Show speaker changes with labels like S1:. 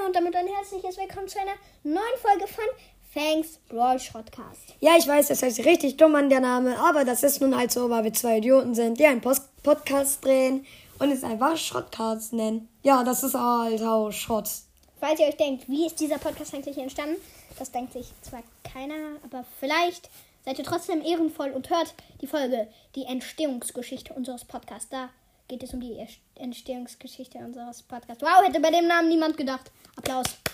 S1: Hallo und damit ein herzliches Willkommen zu einer neuen Folge von Fangs Brawl Shotcast.
S2: Ja, ich weiß, das hört sich richtig dumm an der Name, aber das ist nun halt so, weil wir zwei Idioten sind, die einen Post Podcast drehen und es einfach Shotcast nennen. Ja, das ist halt auch Schrott.
S1: Falls ihr euch denkt, wie ist dieser Podcast eigentlich entstanden, das denkt sich zwar keiner, aber vielleicht seid ihr trotzdem ehrenvoll und hört die Folge, die Entstehungsgeschichte unseres Podcasts. Da geht es um die Entstehungsgeschichte unseres Podcasts. Wow, hätte bei dem Namen niemand gedacht. Applaus.